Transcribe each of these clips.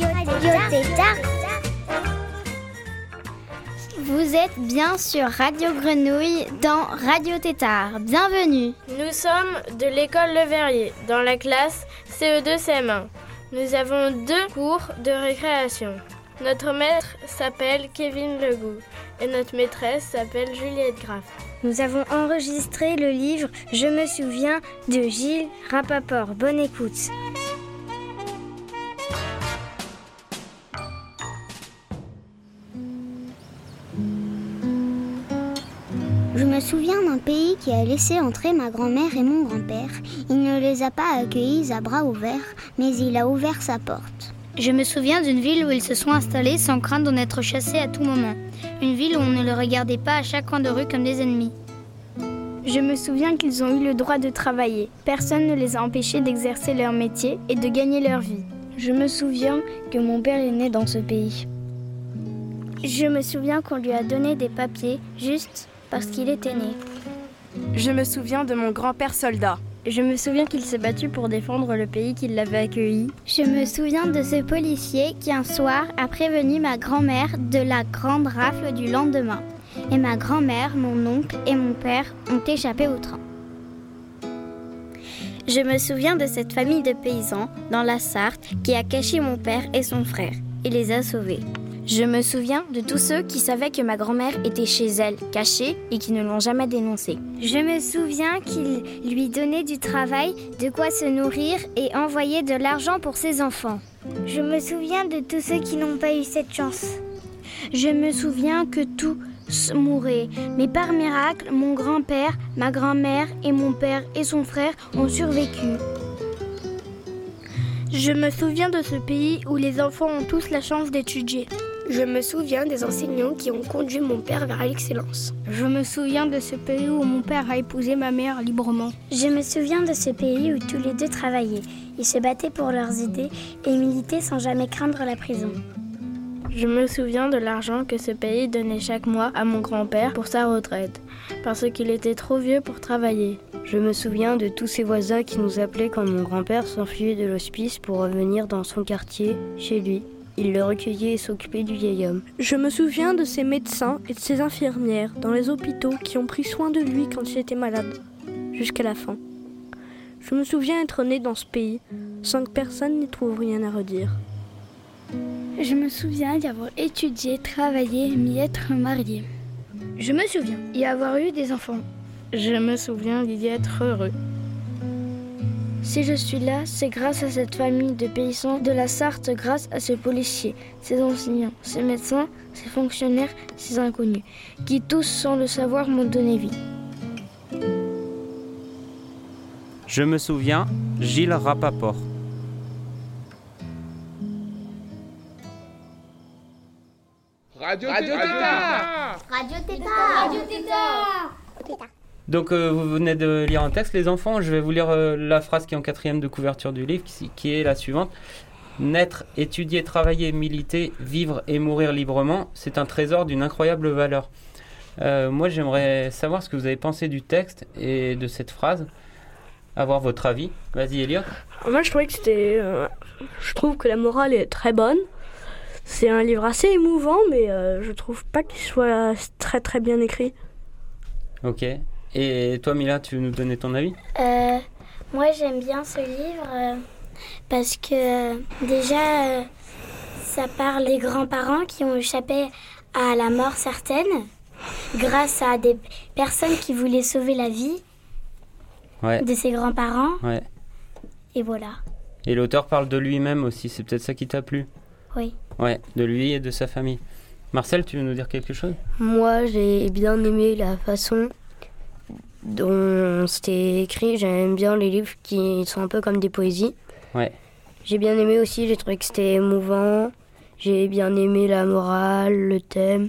Radio Tétard. Vous êtes bien sur Radio Grenouille dans Radio Tétard. Bienvenue. Nous sommes de l'école Le Verrier, dans la classe CE2 CM1. Nous avons deux cours de récréation. Notre maître s'appelle Kevin Legout et notre maîtresse s'appelle Juliette Graff. Nous avons enregistré le livre Je me souviens de Gilles Rapaport. Bonne écoute. Je me souviens d'un pays qui a laissé entrer ma grand-mère et mon grand-père. Il ne les a pas accueillis à bras ouverts, mais il a ouvert sa porte. Je me souviens d'une ville où ils se sont installés sans crainte d'en être chassés à tout moment. Une ville où on ne les regardait pas à chaque coin de rue comme des ennemis. Je me souviens qu'ils ont eu le droit de travailler. Personne ne les a empêchés d'exercer leur métier et de gagner leur vie. Je me souviens que mon père est né dans ce pays. Je me souviens qu'on lui a donné des papiers juste parce qu'il était né. Je me souviens de mon grand-père soldat. Je me souviens qu'il s'est battu pour défendre le pays qui l'avait accueilli. Je me souviens de ce policier qui un soir a prévenu ma grand-mère de la grande rafle du lendemain. Et ma grand-mère, mon oncle et mon père ont échappé au train. Je me souviens de cette famille de paysans dans la Sarthe qui a caché mon père et son frère et les a sauvés. Je me souviens de tous ceux qui savaient que ma grand-mère était chez elle, cachée, et qui ne l'ont jamais dénoncée. Je me souviens qu'il lui donnait du travail, de quoi se nourrir et envoyait de l'argent pour ses enfants. Je me souviens de tous ceux qui n'ont pas eu cette chance. Je me souviens que tous mouraient, mais par miracle, mon grand-père, ma grand-mère et mon père et son frère ont survécu. Je me souviens de ce pays où les enfants ont tous la chance d'étudier. Je me souviens des enseignants qui ont conduit mon père vers l'excellence. Je me souviens de ce pays où mon père a épousé ma mère librement. Je me souviens de ce pays où tous les deux travaillaient. Ils se battaient pour leurs idées et militaient sans jamais craindre la prison. Je me souviens de l'argent que ce pays donnait chaque mois à mon grand-père pour sa retraite, parce qu'il était trop vieux pour travailler. Je me souviens de tous ces voisins qui nous appelaient quand mon grand-père s'enfuyait de l'hospice pour revenir dans son quartier, chez lui. Il le recueillait et s'occupait du vieil homme. Je me souviens de ces médecins et de ces infirmières dans les hôpitaux qui ont pris soin de lui quand il était malade, jusqu'à la fin. Je me souviens être né dans ce pays, sans que personne n'y trouve rien à redire. Je me souviens d'y avoir étudié, travaillé, m'y être marié. Je me souviens y avoir eu des enfants. Je me souviens d'y être heureux. Si je suis là, c'est grâce à cette famille de paysans de la Sarthe, grâce à ces policiers, ces enseignants, ces médecins, ces fonctionnaires, ces inconnus, qui tous, sans le savoir, m'ont donné vie. Je me souviens, Gilles Rapaport. Radio, Radio Tétard Radio Tétard Radio Tétard Donc euh, vous venez de lire un texte, les enfants. Je vais vous lire euh, la phrase qui est en quatrième de couverture du livre, qui, qui est la suivante. Naître, étudier, travailler, militer, vivre et mourir librement, c'est un trésor d'une incroyable valeur. Euh, moi, j'aimerais savoir ce que vous avez pensé du texte et de cette phrase. Avoir votre avis. Vas-y, Elliot. Moi, je trouvais que c'était. je trouve que la morale est très bonne. C'est un livre assez émouvant, mais je trouve pas qu'il soit très très bien écrit. Ok. Et toi, Mila, tu veux nous donner ton avis? Euh, Moi, j'aime bien ce livre euh, parce que déjà, ça parle des grands-parents qui ont échappé à la mort certaine grâce à des personnes qui voulaient sauver la vie ouais. de ses grands-parents. Ouais. Et voilà. Et l'auteur parle de lui-même aussi, c'est peut-être ça qui t'a plu? Oui. Ouais, de lui et de sa famille. Marcel, tu veux nous dire quelque chose? Moi, j'ai bien aimé la façon dont c'était écrit. J'aime bien les livres qui sont un peu comme des poésies. Ouais. J'ai bien aimé aussi, j'ai trouvé que c'était émouvant J'ai bien aimé la morale, le thème.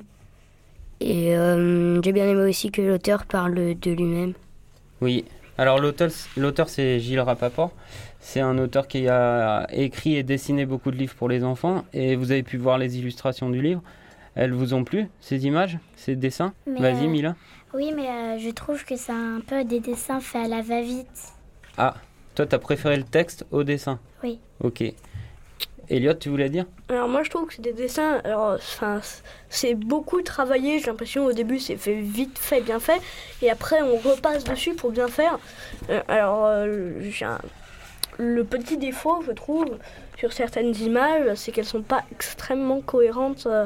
Et euh, j'ai bien aimé aussi que l'auteur parle de lui-même. Oui. Alors l'auteur, c'est Gilles Rapaport. C'est un auteur qui a écrit et dessiné beaucoup de livres pour les enfants. Et vous avez pu voir les illustrations du livre. Elles vous ont plu, ces images, ces dessins? Vas-y, euh, Mila. Oui, mais euh, je trouve que c'est un peu des dessins faits à la va-vite. Ah, toi, t'as préféré le texte au dessin Oui. Ok. Elliot, tu voulais dire? Alors moi je trouve que c'est des dessins, alors enfin c'est beaucoup travaillé, j'ai l'impression au début c'est fait vite fait, bien fait, et après on repasse dessus pour bien faire. Euh, alors le petit défaut je trouve sur certaines images, c'est qu'elles sont pas extrêmement cohérentes euh,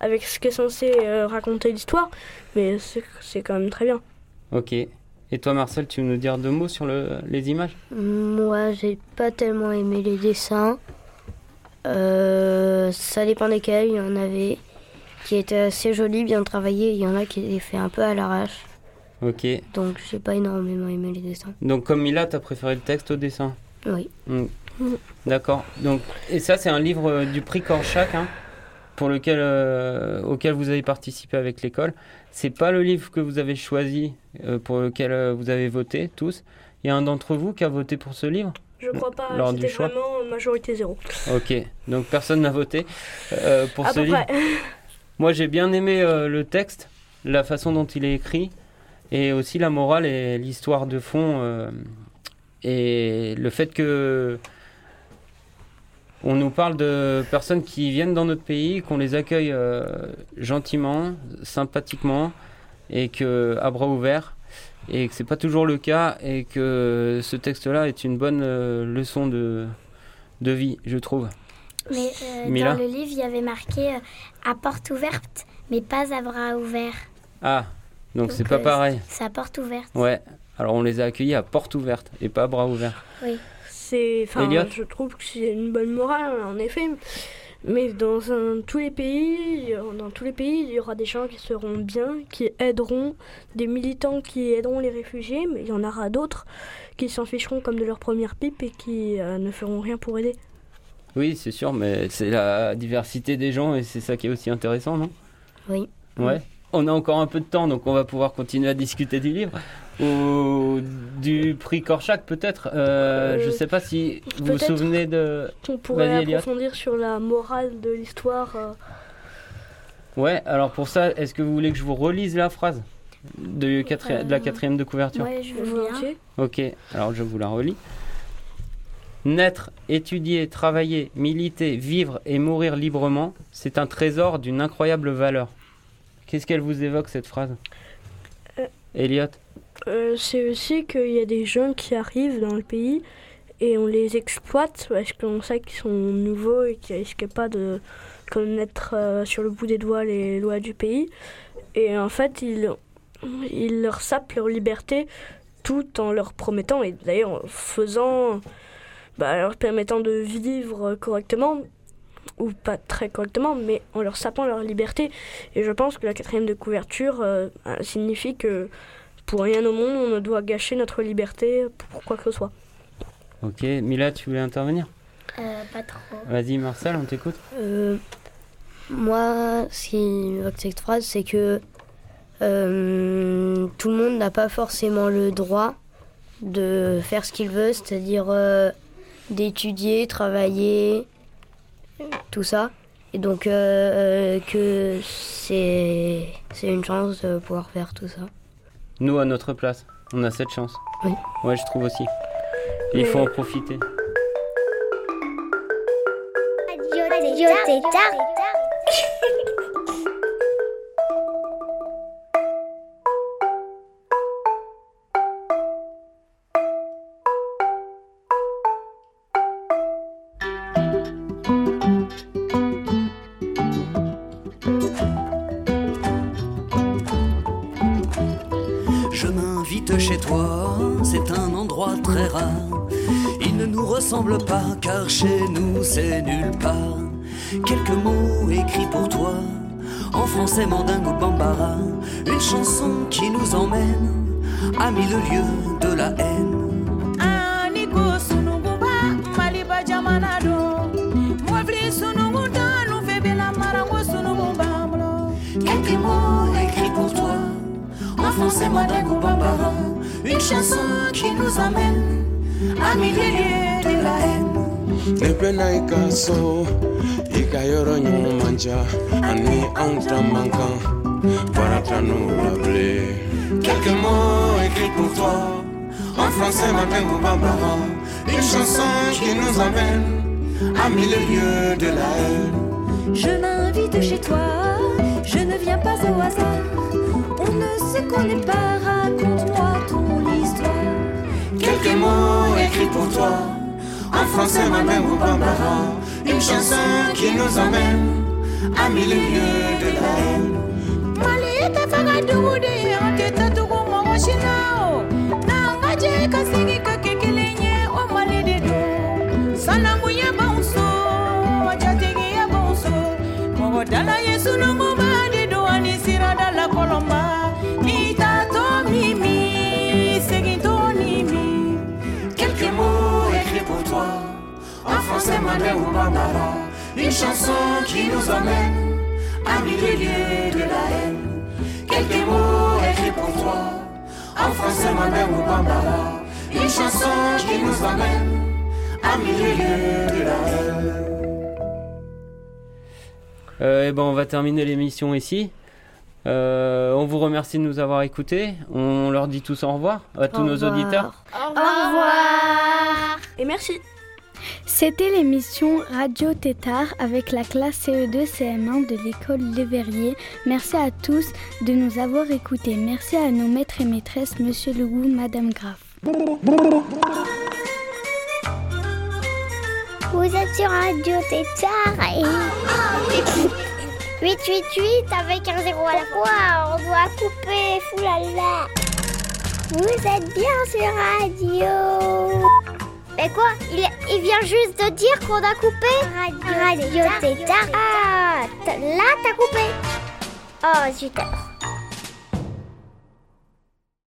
avec ce qu'est censé euh, raconter l'histoire, mais c'est quand même très bien. Ok. Et toi Marcel, tu veux nous dire deux mots sur le, les images? Moi j'ai pas tellement aimé les dessins. Euh, ça dépend desquels. Il y en avait qui étaient assez jolis, bien travaillés. Il y en a qui étaient faits un peu à l'arrache. Ok. Donc j'ai pas énormément aimé les dessins. Donc comme Mila, t'as préféré le texte au dessin? Oui. Mm. D'accord. Donc et ça c'est un livre euh, du prix Corchac, hein, pour lequel euh, auquel vous avez participé avec l'école. C'est pas le livre que vous avez choisi pour lequel vous avez voté tous. Il y a un d'entre vous qui a voté pour ce livre? Je crois pas. C'était vraiment majorité zéro. Ok, donc personne n'a voté euh, pour ce livre. Moi, j'ai bien aimé euh, le texte, la façon dont il est écrit, et aussi la morale et l'histoire de fond, euh, et le fait que on nous parle de personnes qui viennent dans notre pays, qu'on les accueille gentiment, sympathiquement, et que à bras ouverts et que c'est pas toujours le cas et que ce texte-là est une bonne euh, leçon de, de vie, je trouve. Mais euh, dans le livre, il y avait marqué euh, à porte ouverte, mais pas à bras ouverts. Ah, donc c'est pas pareil. C'est à porte ouverte. Ouais. Alors on les a accueillis à porte ouverte et pas à bras ouverts. Oui. C'est, enfin, je trouve que c'est une bonne morale en effet. Mais dans tous les pays, dans tous les pays, il y aura des gens qui seront bien, qui aideront, des militants qui aideront les réfugiés, mais il y en aura d'autres qui s'en ficheront comme de leur première pipe et qui euh, ne feront rien pour aider. Oui, c'est sûr, mais c'est la diversité des gens et c'est ça qui est aussi intéressant, non? Oui. Ouais. On a encore un peu de temps, donc on va pouvoir continuer à discuter du livre ou du prix Korchak peut-être. Euh, je ne sais pas si vous vous souvenez de. On pourrait approfondir sur la morale de l'histoire. Euh. Ouais, alors pour ça, est-ce que vous voulez que je vous relise la phrase de, de la quatrième de couverture Ouais, je veux bien. Ok, alors je vous la relis. Naître, étudier, travailler, militer, vivre et mourir librement, c'est un trésor d'une incroyable valeur. Qu'est-ce qu'elle vous évoque cette phrase euh, Elliot euh, c'est aussi qu'il y a des gens qui arrivent dans le pays et on les exploite parce qu'on sait qu'ils sont nouveaux et qu'ils risquent pas de connaître euh, sur le bout des doigts les lois du pays. Et en fait, ils, ils leur sapent leur liberté tout en leur promettant, et d'ailleurs en faisant, bah, leur permettant de vivre correctement, ou pas très correctement, mais en leur sapant leur liberté. Et je pense que la quatrième de couverture euh, signifie que pour rien au monde, on ne doit gâcher notre liberté pour quoi que ce soit. Ok, Mila, tu voulais intervenir? Euh, Pas trop. Vas-y, Marcel, on t'écoute. Euh, moi, ce qui me cette phrase, c'est que euh, tout le monde n'a pas forcément le droit de faire ce qu'il veut, c'est-à-dire d'étudier, travailler, tout ça. Et donc que c'est une chance de pouvoir faire tout ça. Nous, à notre place, on a cette chance. Oui. Ouais, je trouve aussi. il faut en profiter. c'est un endroit très rare. Il ne nous ressemble pas, car chez nous c'est nulle part. Quelques mots écrits pour toi, en français mandingue ou bambara. Une chanson qui nous emmène à mille lieux de la haine français Madagou Bambara, une chanson qui nous amène à milliers de la haine. ne bɛ na i ka so i ka yɔrɔ ɲuman man ca ani anw ta man kan baara ta n'o la bilen Quelques mots écrits pour toi, en français Madagou Bambara, une chanson qui nous amène à mille lieues de la haine. Je m'invite chez toi, je ne viens pas au hasard. On ne se connaît pas, raconte-moi ton histoire. Quelques mots écrits pour toi, en français ma mère ou Bambara, une chanson qui nous amène à mille lieues de la haine. En français ma mère ou Bambara, une chanson qui nous amène à mille lieues de la haine. Quelques mots écrits pour toi, en français ma mère ou Bambara, une chanson qui nous amène à mille lieues de la haine. Euh, et ben, on va terminer l'émission ici. Euh, on vous remercie de nous avoir écoutés. On leur dit tous au revoir à tous Au nos revoir. auditeurs. Au revoir. Et merci. C'était l'émission Radio Tétard avec la classe CE2 CM1 de l'école Les Verriers. Merci à tous de nous avoir écoutés. Merci à nos maîtres et maîtresses, Monsieur Legout, Madame Graff. Vous êtes sur Radio Tétard et... 888 avec un zéro à la fois, on doit couper, foulala. Vous êtes bien sur Radio. Mais quoi il, il vient juste de dire qu'on a coupé Radio, Radio Tétard. Ah, là t'as coupé. Oh, super.